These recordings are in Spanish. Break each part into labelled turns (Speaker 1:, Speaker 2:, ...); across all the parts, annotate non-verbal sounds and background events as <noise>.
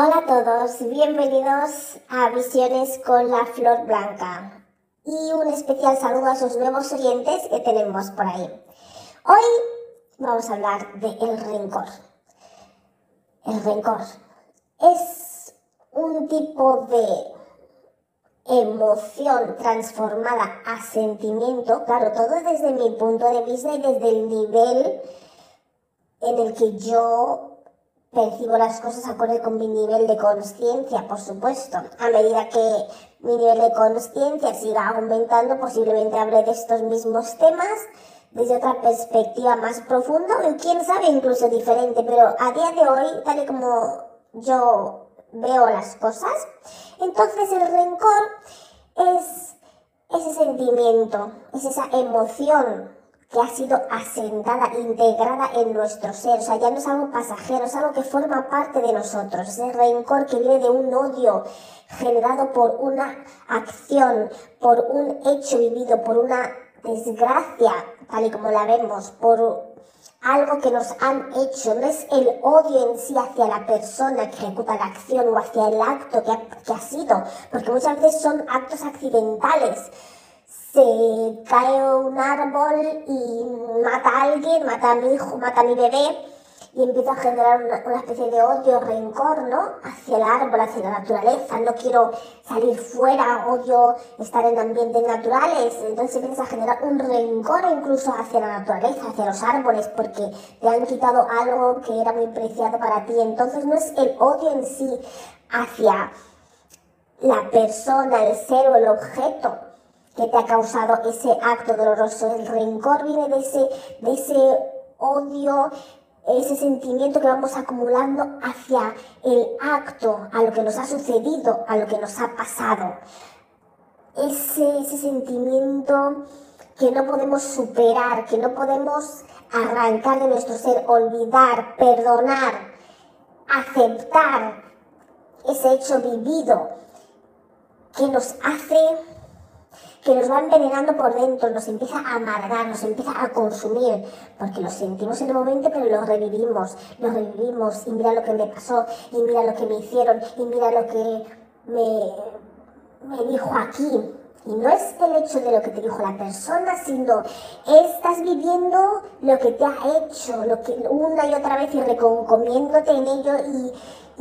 Speaker 1: Hola a todos, bienvenidos a Visiones con la Flor Blanca y un especial saludo a esos nuevos oyentes que tenemos por ahí. Hoy vamos a hablar de el rencor. El rencor es un tipo de emoción transformada a sentimiento, claro, todo desde mi punto de vista y desde el nivel en el que yo percibo las cosas acorde con mi nivel de conciencia, por supuesto. A medida que mi nivel de conciencia siga aumentando, posiblemente hable de estos mismos temas desde otra perspectiva más profunda o quién sabe incluso diferente, pero a día de hoy, tal y como yo veo las cosas, entonces el rencor es ese sentimiento, es esa emoción que ha sido asentada, integrada en nuestro ser. O sea, ya no es algo pasajero, es algo que forma parte de nosotros. Ese rencor que viene de un odio generado por una acción, por un hecho vivido, por una desgracia, tal y como la vemos, por algo que nos han hecho. No es el odio en sí hacia la persona que ejecuta la acción o hacia el acto que ha, que ha sido, porque muchas veces son actos accidentales se cae un árbol y mata a alguien, mata a mi hijo, mata a mi bebé y empieza a generar una, especie de odio, rencor, ¿no? Hacia el árbol, hacia la naturaleza. No quiero salir fuera, odio estar en ambientes naturales. Entonces empieza a generar un rencor incluso hacia la naturaleza, hacia los árboles, porque te han quitado algo que era muy preciado para ti. Entonces no es el odio en sí hacia la persona, el ser o el objeto, que te ha causado ese acto doloroso. El rencor viene de ese, de ese odio, ese sentimiento que vamos acumulando hacia el acto, a lo que nos ha sucedido, a lo que nos ha pasado. Ese, ese sentimiento que no podemos superar, que no podemos arrancar de nuestro ser, olvidar, perdonar, aceptar ese hecho vivido que nos hace que nos va envenenando por dentro, nos empieza a amargar, nos empieza a consumir, porque lo sentimos en el momento, pero lo revivimos, lo revivimos, y mira lo que me pasó, y mira lo que me hicieron, y mira lo que me, me dijo aquí. Y no es el hecho de lo que te dijo la persona, sino estás viviendo lo que te ha hecho, lo que una y otra vez y reconcomiéndote en ello y,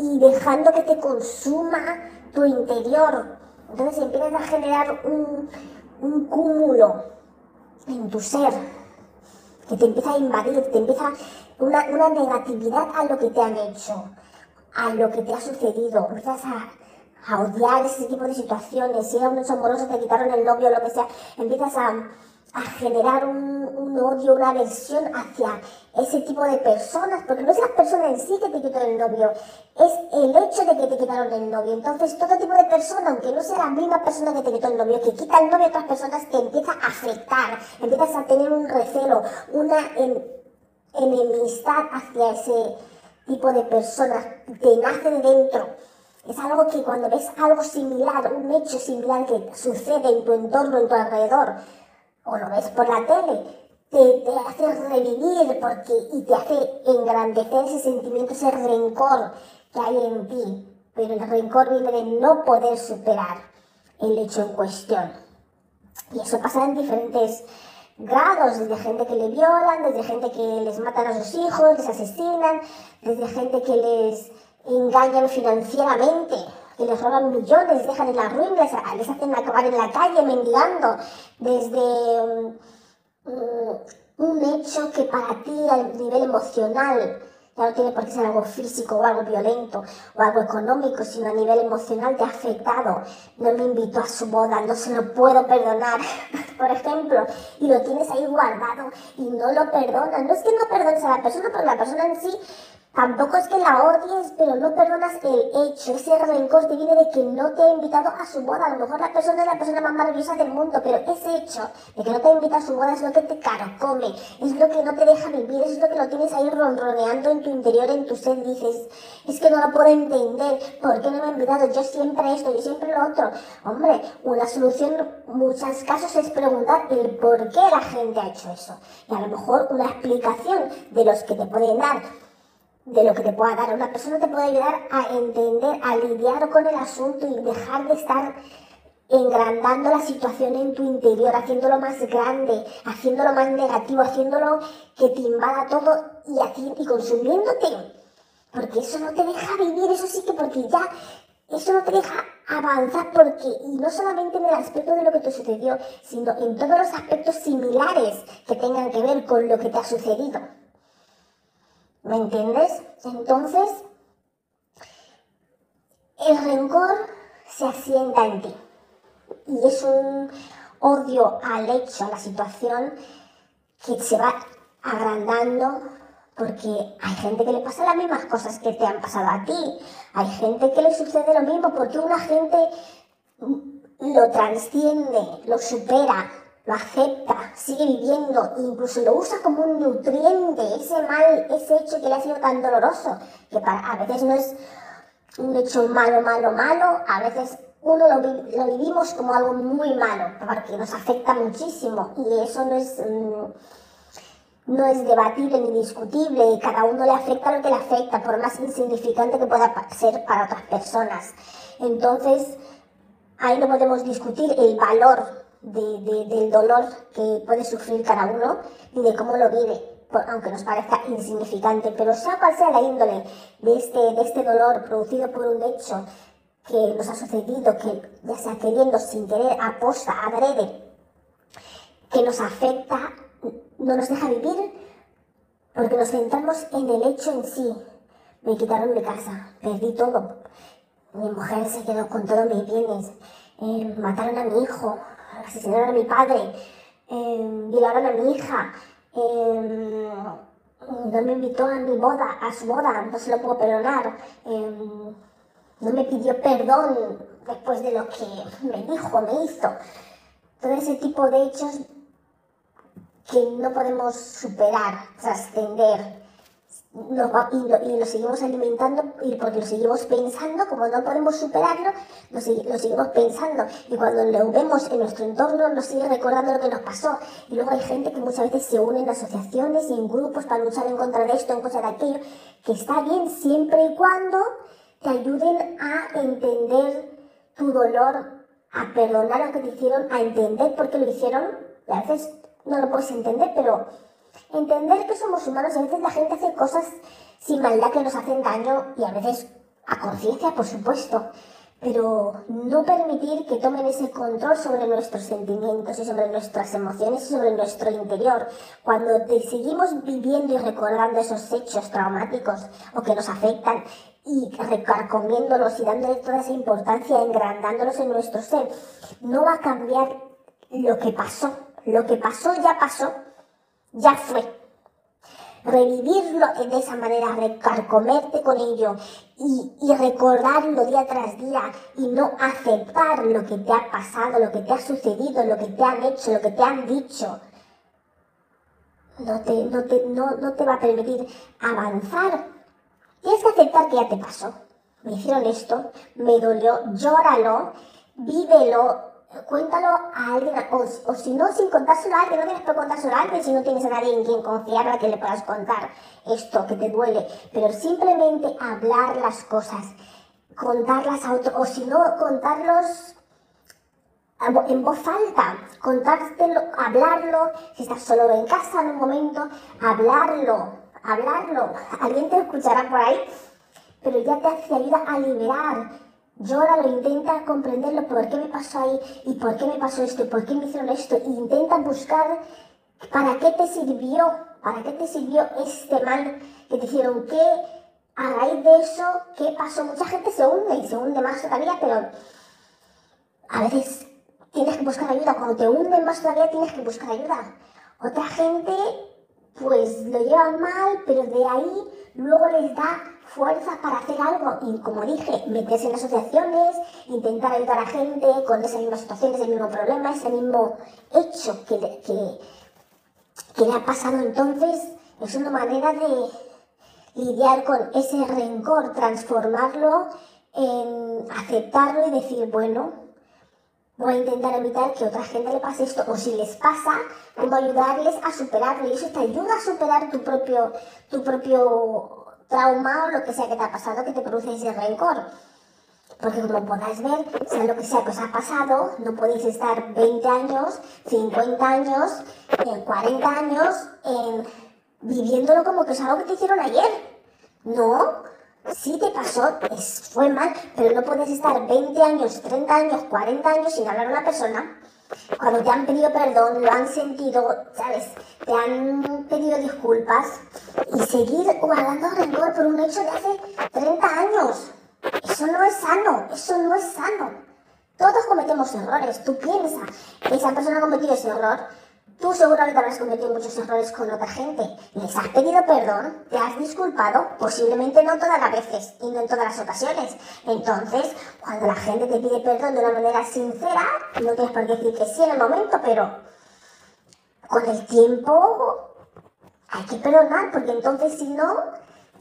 Speaker 1: y dejando que te consuma tu interior. Entonces empiezas a generar un, un cúmulo en tu ser que te empieza a invadir, te empieza una, una negatividad a lo que te han hecho, a lo que te ha sucedido. Empiezas a, a odiar ese tipo de situaciones. Si era un amoroso, te quitaron el novio, lo que sea, empiezas a a generar un, odio, una aversión hacia ese tipo de personas, porque no es la persona en sí que te quitó el novio, es el hecho de que te quitaron el novio. Entonces, todo tipo de persona, aunque no sea la misma persona que te quitó el novio, que quita el novio a otras personas, te empieza a afectar, empiezas a tener un recelo, una enemistad hacia ese tipo de personas, te nace de dentro. Es algo que cuando ves algo similar, un hecho similar que sucede en tu entorno, en tu alrededor, o lo ves por la tele, te, te, hace revivir porque, y te hace engrandecer ese sentimiento, ese rencor que hay en ti. Pero el rencor viene de no poder superar el hecho en cuestión. Y eso pasa en diferentes grados, desde gente que le violan, desde gente que les matan a sus hijos, les asesinan, desde gente que les engañan financieramente, que les roban millones, dejan en la ruina, les, hacen acabar en la calle mendigando, desde um, un hecho que para ti a nivel emocional ya no tiene por qué ser algo físico o algo violento o algo económico, sino a nivel emocional te ha afectado. No me invitó a su boda, no se lo puedo perdonar, <laughs> por ejemplo, y lo tienes ahí guardado y no lo perdonas. No es que no perdones a la persona, pero la persona en sí Tampoco es que la odies, pero no perdonas el hecho. Ese rencor te viene de que no te ha invitado a su boda. A lo mejor la persona es la persona más maravillosa del mundo, pero ese hecho de que no te ha invitado a su boda es lo que te carcome, es lo que no te deja vivir, es lo que lo tienes ahí ronroneando en tu interior, en tu ser. Dices, es que no lo puedo entender. ¿Por qué no me ha invitado? Yo siempre esto, yo siempre lo otro. Hombre, una solución en muchos casos es preguntar el por qué la gente ha hecho eso. Y a lo mejor una explicación de los que te pueden dar de lo que te pueda dar. Una persona te puede ayudar a entender, a lidiar con el asunto y dejar de estar engrandando la situación en tu interior, haciéndolo más grande, haciéndolo más negativo, haciéndolo que te invada todo y, consumiéndote. Porque eso no te deja vivir, eso sí que porque ya, eso no te deja avanzar porque, y no solamente en el aspecto de lo que te sucedió, sino en todos los aspectos similares que tengan que ver con lo que te ha sucedido. ¿Me entiendes? Entonces, el rencor se asienta en ti. Y es un odio al hecho, a la situación, que se va agrandando porque hay gente que le pasa las mismas cosas que te han pasado a ti. Hay gente que le sucede lo mismo porque una gente lo transciende, lo supera, lo acepta, sigue viviendo, incluso lo usa como un nutriente, ese mal, ese hecho que le ha sido tan doloroso, que para, a veces no es un hecho malo, malo, malo, a veces uno lo, lo vivimos como algo muy malo, porque nos afecta muchísimo y eso no es, mm, no es debatible ni discutible, y cada uno le afecta lo que le afecta, por más insignificante que pueda ser para otras personas. Entonces, ahí no podemos discutir el valor del dolor que puede sufrir cada uno y de cómo lo vive, aunque nos parezca insignificante, pero sea cual sea la índole de este, de este dolor producido por un hecho que nos ha sucedido, que ya sea queriendo, sin querer, aposta, adrede, que nos afecta, no nos deja vivir, porque nos centramos en el hecho en sí. Me quitaron mi casa, perdí todo. Mi mujer se quedó con todos mis bienes, eh, mataron a mi hijo, asesinaron a mi padre, violaron a mi hija, eh, no me invitó a mi boda, a su boda, no se lo puedo perdonar, eh, no me pidió perdón después de lo que me dijo, me hizo. Todo ese tipo de hechos que no podemos superar, trascender y, lo, seguimos alimentando y porque lo seguimos pensando, como no podemos superarlo, lo, seguimos pensando. Y cuando lo vemos en nuestro entorno, nos sigue recordando lo que nos pasó. Y luego hay gente que muchas veces se une en asociaciones y en grupos para luchar en contra de esto, en contra de aquello, que está bien siempre y cuando te ayuden a entender tu dolor, a perdonar lo que te hicieron, a entender por qué lo hicieron. Y a veces no lo puedes entender, pero Entender que somos humanos, a veces la gente hace cosas sin maldad que nos hacen daño y a veces a conciencia, por supuesto, pero no permitir que tomen ese control sobre nuestros sentimientos y sobre nuestras emociones y sobre nuestro interior. Cuando seguimos viviendo y recordando esos hechos traumáticos o que nos afectan y recarcomiéndolos y dándole toda esa importancia, engrandándolos en nuestro ser, no va a cambiar lo que pasó. Lo que pasó ya pasó ya fue. Revivirlo de esa manera, recarcomerte con ello y, y recordarlo día tras día y no aceptar lo que te ha pasado, lo que te ha sucedido, lo que te han hecho, lo que te han dicho, no te, no te, no, no te va a permitir avanzar. Tienes que aceptar que ya te pasó. Me hicieron esto, me dolió, llóralo, vívelo, cuéntalo a alguien, o, si no, sin contárselo a alguien, no tienes que contárselo a alguien si no tienes a nadie en quien confiar a que le puedas contar esto que te duele, pero simplemente hablar las cosas, contarlas a otro, o si no, contarlos en voz alta, contártelo, hablarlo, si estás solo en casa en un momento, hablarlo, hablarlo, alguien te escuchará por ahí, pero ya te hace ayuda a liberar lo intenta comprenderlo, por qué me pasó ahí y por qué me pasó esto y por qué me hicieron esto. E intenta buscar para qué te sirvió, para qué te sirvió este mal que te hicieron, qué a raíz de eso, qué pasó. Mucha gente se hunde y se hunde más todavía, pero a veces tienes que buscar ayuda. Cuando te hunden más todavía tienes que buscar ayuda. Otra gente pues lo llevan mal, pero de ahí luego les da fuerza para hacer algo. Y como dije, meterse en asociaciones, intentar ayudar a gente con esa misma situación, ese mismo problema, ese mismo hecho que, que, que le ha pasado entonces, es una manera de lidiar con ese rencor, transformarlo en aceptarlo y decir, bueno, voy a intentar evitar que otra gente le pase esto, o si les pasa, cómo ayudarles a superarlo. Y eso te ayuda a superar tu propio, tu propio trauma o lo que sea que te ha pasado que te produce ese rencor. Porque como podás ver, sea lo que sea que os ha pasado, no podéis estar 20 años, 50 años, 40 años viviéndolo como que es algo que te hicieron ayer. No, sí te pasó, fue mal, pero no puedes estar 20 años, 30 años, 40 años sin hablar a una persona cuando te han pedido perdón, lo han sentido, ¿sabes? Te han pedido disculpas y seguir guardando rencor por un hecho de hace 30 años. Eso no es sano, eso no es sano. Todos cometemos errores. Tú piensas que esa persona ha cometido ese error Tú seguramente habrás cometido muchos errores con otra gente. Les has pedido perdón, te has disculpado, posiblemente no todas las veces y no en todas las ocasiones. Entonces, cuando la gente te pide perdón de una manera sincera, no tienes por qué decir que sí en el momento, pero con el tiempo hay que perdonar, porque entonces si no,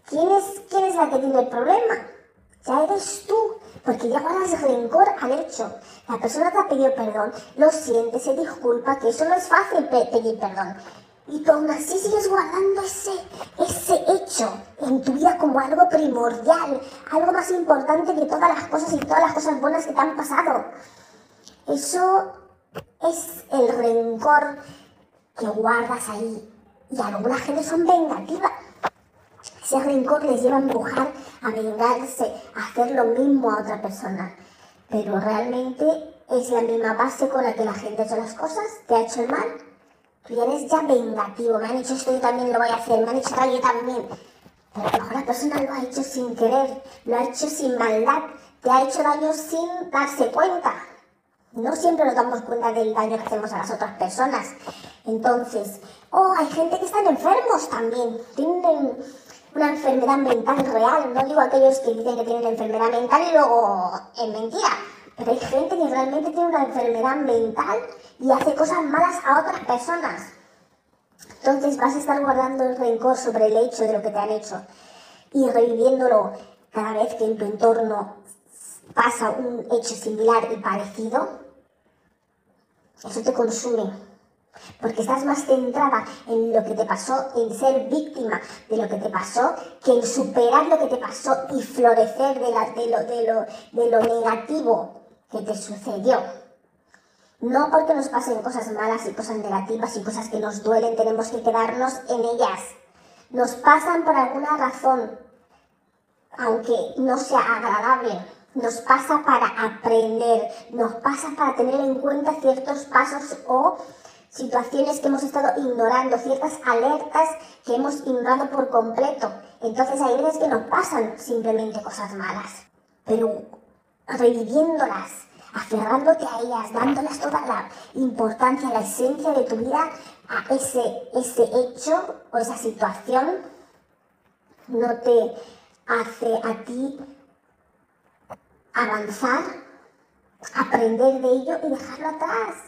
Speaker 1: ¿quién es, quién es la que tiene el problema? Ya eres tú, porque ya guardas rencor al hecho. La persona te ha pedido perdón, lo siente, se disculpa, que eso no es fácil pedir perdón. Y tú aún así sigues guardando ese, ese hecho en tu vida como algo primordial, algo más importante que todas las cosas y todas las cosas buenas que te han pasado. Eso es el rencor que guardas ahí. Y algunas gente son vengativas. Ese rencor les lleva a empujar a vengarse, a hacer lo mismo a otra persona. Pero realmente es la misma base con la que la gente ha hecho las cosas, te ha hecho el mal. Tú ya eres ya vengativo, me han hecho esto, yo también lo voy a hacer, me han hecho tal, yo también. Pero a lo mejor la persona lo ha hecho sin querer, lo ha hecho sin maldad, te ha hecho daño sin darse cuenta. No siempre nos damos cuenta del daño que hacemos a las otras personas. Entonces, oh, hay gente que están enfermos también, tienen una enfermedad mental real. No digo aquellos que dicen que tienen enfermedad mental y luego es mentira. Pero hay gente que realmente tiene una enfermedad mental y hace cosas malas a otras personas. Entonces vas a estar guardando el rencor sobre el hecho de lo que te han hecho y reviviéndolo cada vez que en tu entorno pasa un hecho similar y parecido. Eso te consume porque estás más centrada en lo que te pasó, en ser víctima de lo que te pasó, que en superar lo que te pasó y florecer de, lo, de, lo, de lo negativo que te sucedió. No porque nos pasen cosas malas y cosas negativas y cosas que nos duelen, tenemos que quedarnos en ellas. Nos pasan por alguna razón, aunque no sea agradable. Nos pasa para aprender, nos pasa para tener en cuenta ciertos pasos o situaciones que hemos estado ignorando, ciertas alertas que hemos ignorado por completo. Entonces hay veces que nos pasan simplemente cosas malas, pero reviviéndolas, aferrándote a ellas, dándolas toda la importancia, la esencia de tu vida a ese, ese hecho o esa situación, no te hace a ti avanzar, aprender de ello y dejarlo atrás.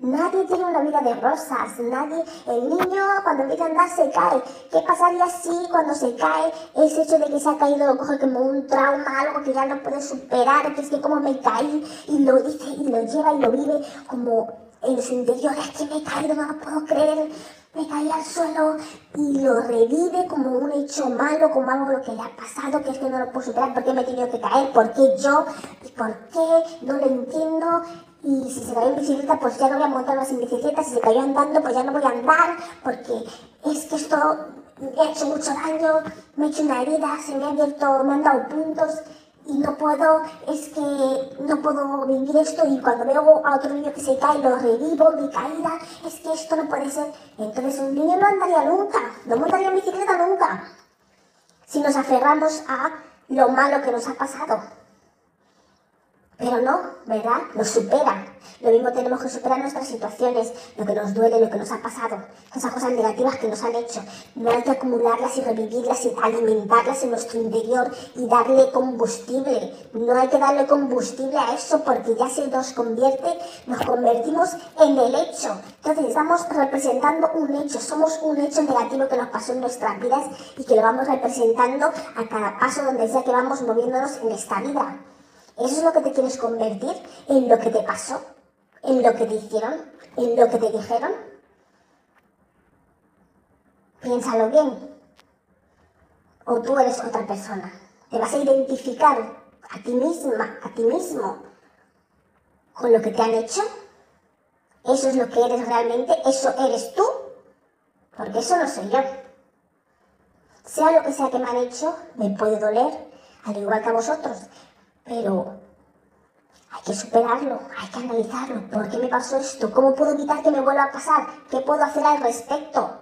Speaker 1: Nadie tiene una vida de rosas, nadie, el niño cuando empieza a andar se cae. ¿Qué pasaría si cuando se cae ese hecho de que se ha caído lo coge como un trauma, algo que ya no puede superar, que es que como me caí y lo dice y lo lleva y lo vive como en su interior, es que me he caído, no lo puedo creer, me caí al suelo y lo revive como un hecho malo, como algo lo que le ha pasado, que es que no lo puedo superar, ¿por qué me he tenido que caer? ¿Por qué yo? ¿Y por qué? No lo entiendo y si se cayó en bicicleta, pues ya no voy a montar más en bicicleta, si se cayó andando, pues ya no voy a andar, porque es que esto me ha hecho mucho daño, me ha hecho una herida, se me ha abierto, me han dado puntos y no puedo, es que no puedo vivir esto y cuando veo a otro niño que se cae lo revivo, mi caída, es que esto no puede ser. Entonces un niño no andaría nunca, no montaría en bicicleta nunca, si nos aferramos a lo malo que nos ha pasado. Pero no, ¿verdad? Lo supera. Lo mismo tenemos que superar nuestras situaciones, lo que nos duele, lo que nos ha pasado, esas cosas negativas que nos han hecho. No hay que acumularlas y revivirlas y alimentarlas en nuestro interior y darle combustible. No hay que darle combustible a eso porque ya se nos convierte, nos convertimos en el hecho. Entonces estamos representando un hecho, somos un hecho negativo que nos pasó en nuestras vidas y que lo vamos representando a cada paso donde sea que vamos moviéndonos en esta vida. ¿Eso es lo que te quieres convertir? ¿En lo que te pasó? ¿En lo que te hicieron? ¿En lo que te dijeron? Piénsalo bien. O tú eres otra persona. Te vas a identificar a ti misma, a ti mismo, con lo que te han hecho. Eso es lo que eres realmente. Eso eres tú. Porque eso no soy yo. Sea lo que sea que me han hecho, me puede doler, al igual que a vosotros pero hay que superarlo, hay que analizarlo. ¿Por qué me pasó esto? ¿Cómo puedo evitar que me vuelva a pasar? ¿Qué puedo hacer al respecto?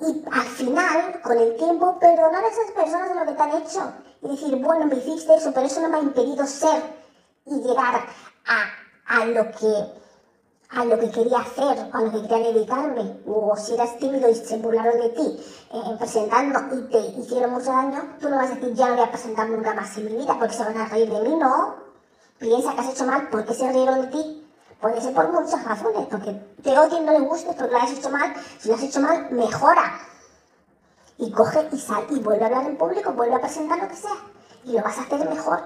Speaker 1: Y al final, con el tiempo, perdonar a esas personas de lo que te han hecho. Y decir, bueno, me hiciste eso, pero eso no me ha impedido ser y llegar a, a lo que a lo que quería hacer, a lo que quería dedicarme, o si eras tímido y se burlaron de ti eh, presentando y te hicieron mucho daño, tú no vas a decir ya no voy a presentar nunca más en mi vida porque se van a reír de mí, no. Piensa que has hecho mal, ¿por qué se rieron de ti? Puede ser por muchas razones, porque te odien, no le guste, porque lo has hecho mal. Si lo has hecho mal, mejora. Y coge y sal y vuelve a hablar en público, vuelve a presentar lo que sea. Y lo vas a hacer mejor.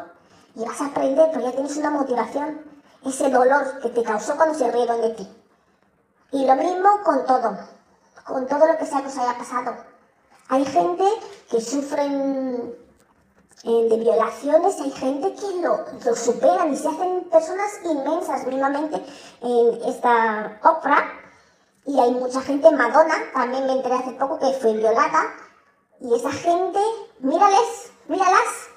Speaker 1: Y vas a aprender, porque ya tienes una motivación ese dolor que te causó cuando se rieron de ti. Y lo mismo con todo, con todo lo que sea que os haya pasado. Hay gente que sufren eh, de violaciones, hay gente que lo, lo, superan y se hacen personas inmensas mismamente en esta obra. Y hay mucha gente, Madonna, también me enteré hace poco que fue violada. Y esa gente, mírales, míralas,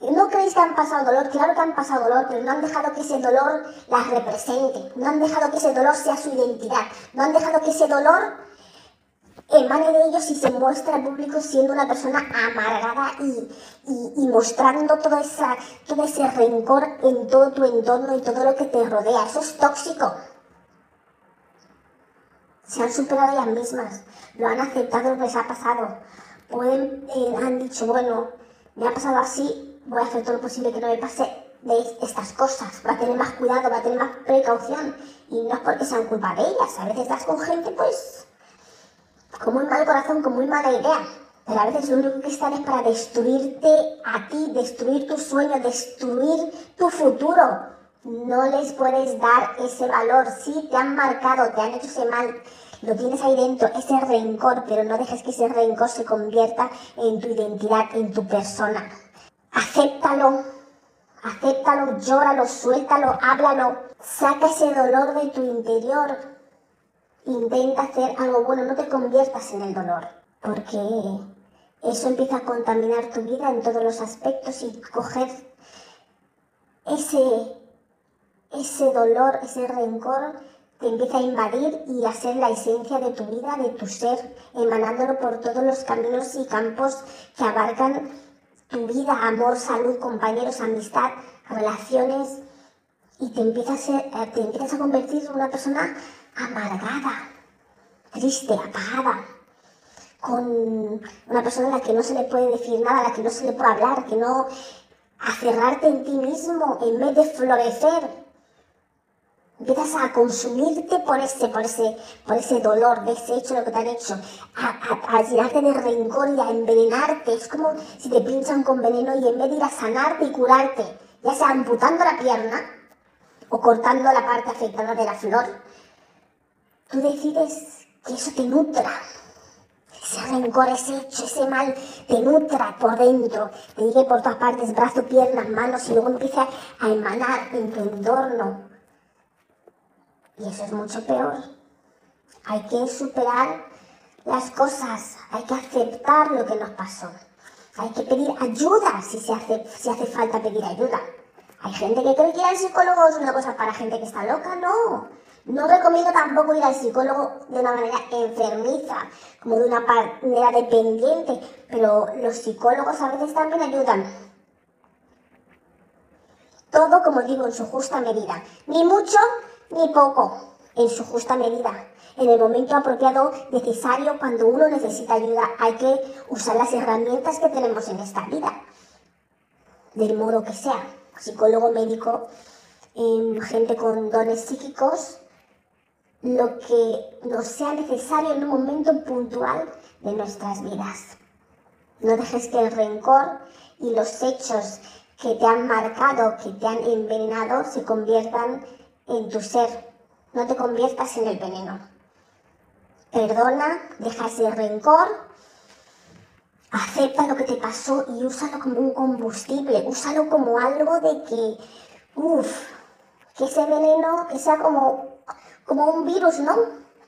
Speaker 1: ¿No creéis que han pasado dolor? Claro que han pasado dolor, pero no han dejado que ese dolor las represente, no han dejado que ese dolor sea su identidad, no han dejado que ese dolor emane de ellos y se muestre al público siendo una persona amargada y, mostrando todo, esa, todo ese rencor en todo tu entorno y todo lo que te rodea. Eso es tóxico. Se han superado ellas mismas, lo han aceptado lo les ha pasado. Eh, han dicho, bueno, me ha pasado así, voy a hacer todo lo posible que no me pase de estas cosas, va a tener más cuidado, va a tener más precaución. Y no es porque sean culpa de ellas, a veces estás con gente pues con muy mal corazón, con muy mala idea. Pero a veces lo único que están es para destruirte a ti, destruir tu sueño, destruir tu futuro. No les puedes dar ese valor. Sí, te han marcado, te han hecho ese mal, lo tienes ahí dentro, ese rencor, pero no dejes que ese rencor se convierta en tu identidad, en tu persona acéptalo, acéptalo, llóralo, suéltalo, háblalo, saca ese dolor de tu interior, intenta hacer algo bueno, no te conviertas en el dolor, porque eso empieza a contaminar tu vida en todos los aspectos y coger ese, ese dolor, ese rencor, te empieza a invadir y a ser la esencia de tu vida, de tu ser, emanándolo por todos los caminos y campos que abarcan tu vida, amor, salud, compañeros, amistad, relaciones, y te empiezas a, eh, te empiezas a convertir en una persona amargada, triste, apagada, con una persona a la que no se le puede decir nada, a la que no se le puede hablar, que no aferrarte en ti mismo en vez de florecer Empiezas a consumirte por ese, por ese, por ese dolor de ese hecho, lo que te han hecho, a, a, llenarte de rencor y a envenenarte. Es como si te pinchan con veneno y en vez de ir a sanarte y curarte, ya sea amputando la pierna o cortando la parte afectada de la flor, tú decides que eso te nutra. Ese rencor, ese hecho, ese mal, te nutra por dentro, te llegue por todas partes, brazos, piernas, manos, y luego empieza a emanar en tu entorno y eso es mucho peor. Hay que superar las cosas, hay que aceptar lo que nos pasó. Hay que pedir ayuda si, se hace, si hace falta pedir ayuda. Hay gente que cree que ir al psicólogo es una cosa para gente que está loca, no. No recomiendo tampoco ir al psicólogo de una manera enfermiza, como de una manera dependiente, pero los psicólogos a veces también ayudan Todo, como digo, en su justa medida. Ni mucho ni poco, en su justa medida. En el momento apropiado, necesario, cuando uno necesita ayuda, hay que usar las herramientas que tenemos en esta vida. Del modo que sea. Psicólogo, médico, em, gente con dones psíquicos, lo que nos sea necesario en un momento puntual de nuestras vidas. No dejes que el rencor y los hechos que te han marcado, que te han envenenado, se conviertan en tu ser. No te conviertas en el veneno. Perdona, deja ese rencor, acepta lo que te pasó y úsalo como un combustible, úsalo como algo de que, uff, que ese veneno, que sea como, como un virus, ¿no?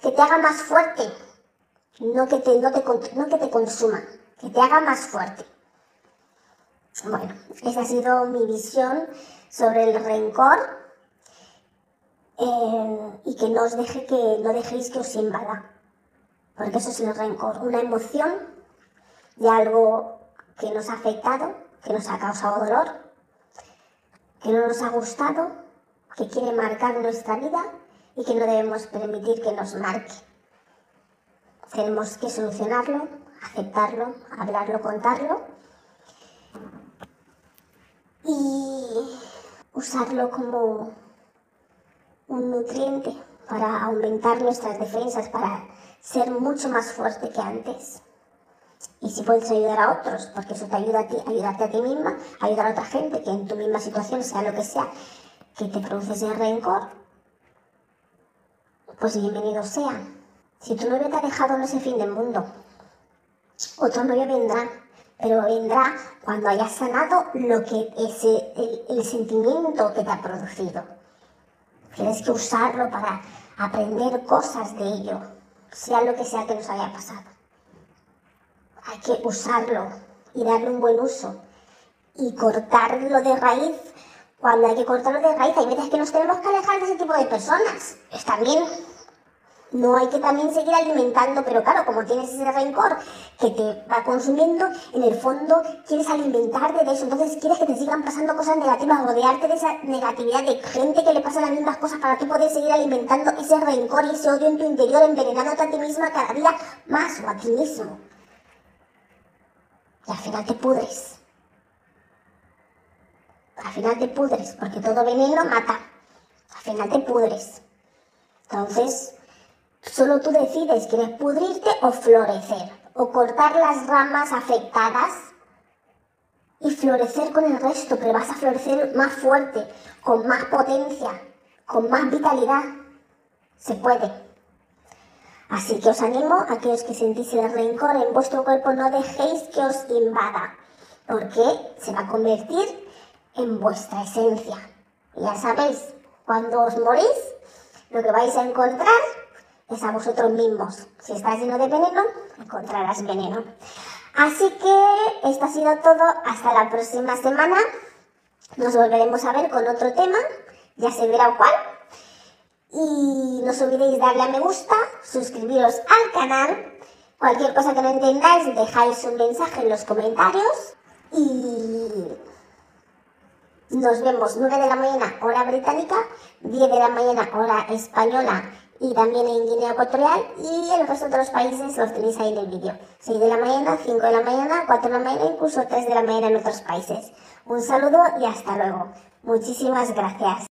Speaker 1: Que te haga más fuerte, no que te, no no que te consuma, que te haga más fuerte. Bueno, esa ha sido mi visión sobre el rencor que no os deje que no dejéis que os invada, porque eso es el rencor, una emoción de algo que nos ha afectado, que nos ha causado dolor, que no nos ha gustado, que quiere marcar nuestra vida y que no debemos permitir que nos marque. Tenemos que solucionarlo, aceptarlo, hablarlo, contarlo y usarlo como un nutriente para aumentar nuestras defensas, para ser mucho más fuerte que antes. Y si puedes ayudar a otros, porque eso te ayuda a ti, ayudarte a ti misma, ayudar a otra gente que en tu misma situación, sea lo que sea, que te produce ese rencor, pues bienvenido sea. Si tu novio te ha dejado en ese fin del mundo, otro novio vendrá pero vendrá cuando hayas sanado lo que es el, sentimiento que te ha producido. Tienes que usarlo para aprender cosas de ello, sea lo que sea que nos haya pasado. Hay que usarlo y darle un buen uso y cortarlo de raíz. Cuando hay que cortarlo de raíz, hay veces que nos tenemos que alejar de ese tipo de personas. Está bien, no hay que también seguir alimentando, pero claro, como tienes ese rencor que te va consumiendo, en el fondo quieres alimentarte de eso, entonces quieres que te sigan pasando cosas negativas, rodearte de esa negatividad de gente que le pasa las mismas cosas para tú poder seguir alimentando ese rencor y ese odio en tu interior, envenenándote a ti misma cada día más o a ti mismo. Y al final te pudres. Al final te pudres, porque todo veneno mata. Al final te pudres. Entonces, Solo tú decides, ¿quieres pudrirte o florecer? O cortar las ramas afectadas y florecer con el resto, pero vas a florecer más fuerte, con más potencia, con más vitalidad. Se puede. Así que os animo a aquellos que sentís el rencor en vuestro cuerpo, no dejéis que os invada, porque se va a convertir en vuestra esencia. Ya sabéis, cuando os morís, lo que vais a encontrar es a vosotros mismos. Si estás lleno de veneno, encontrarás veneno. Así que esto ha sido todo. Hasta la próxima semana. Nos volveremos a ver con otro tema. Ya se verá cuál. Y no os olvidéis darle a me gusta, suscribiros al canal. Cualquier cosa que no entendáis, dejáis un mensaje en los comentarios. Y nos vemos 9 de la mañana, hora británica, 10 de la mañana, hora española y también en Guinea Ecuatorial y en el resto de los países los tenéis ahí en el vídeo. 6 de la mañana, 5 de la mañana, 4 de la mañana, incluso 3 de la mañana en otros países. Un saludo y hasta luego. Muchísimas gracias.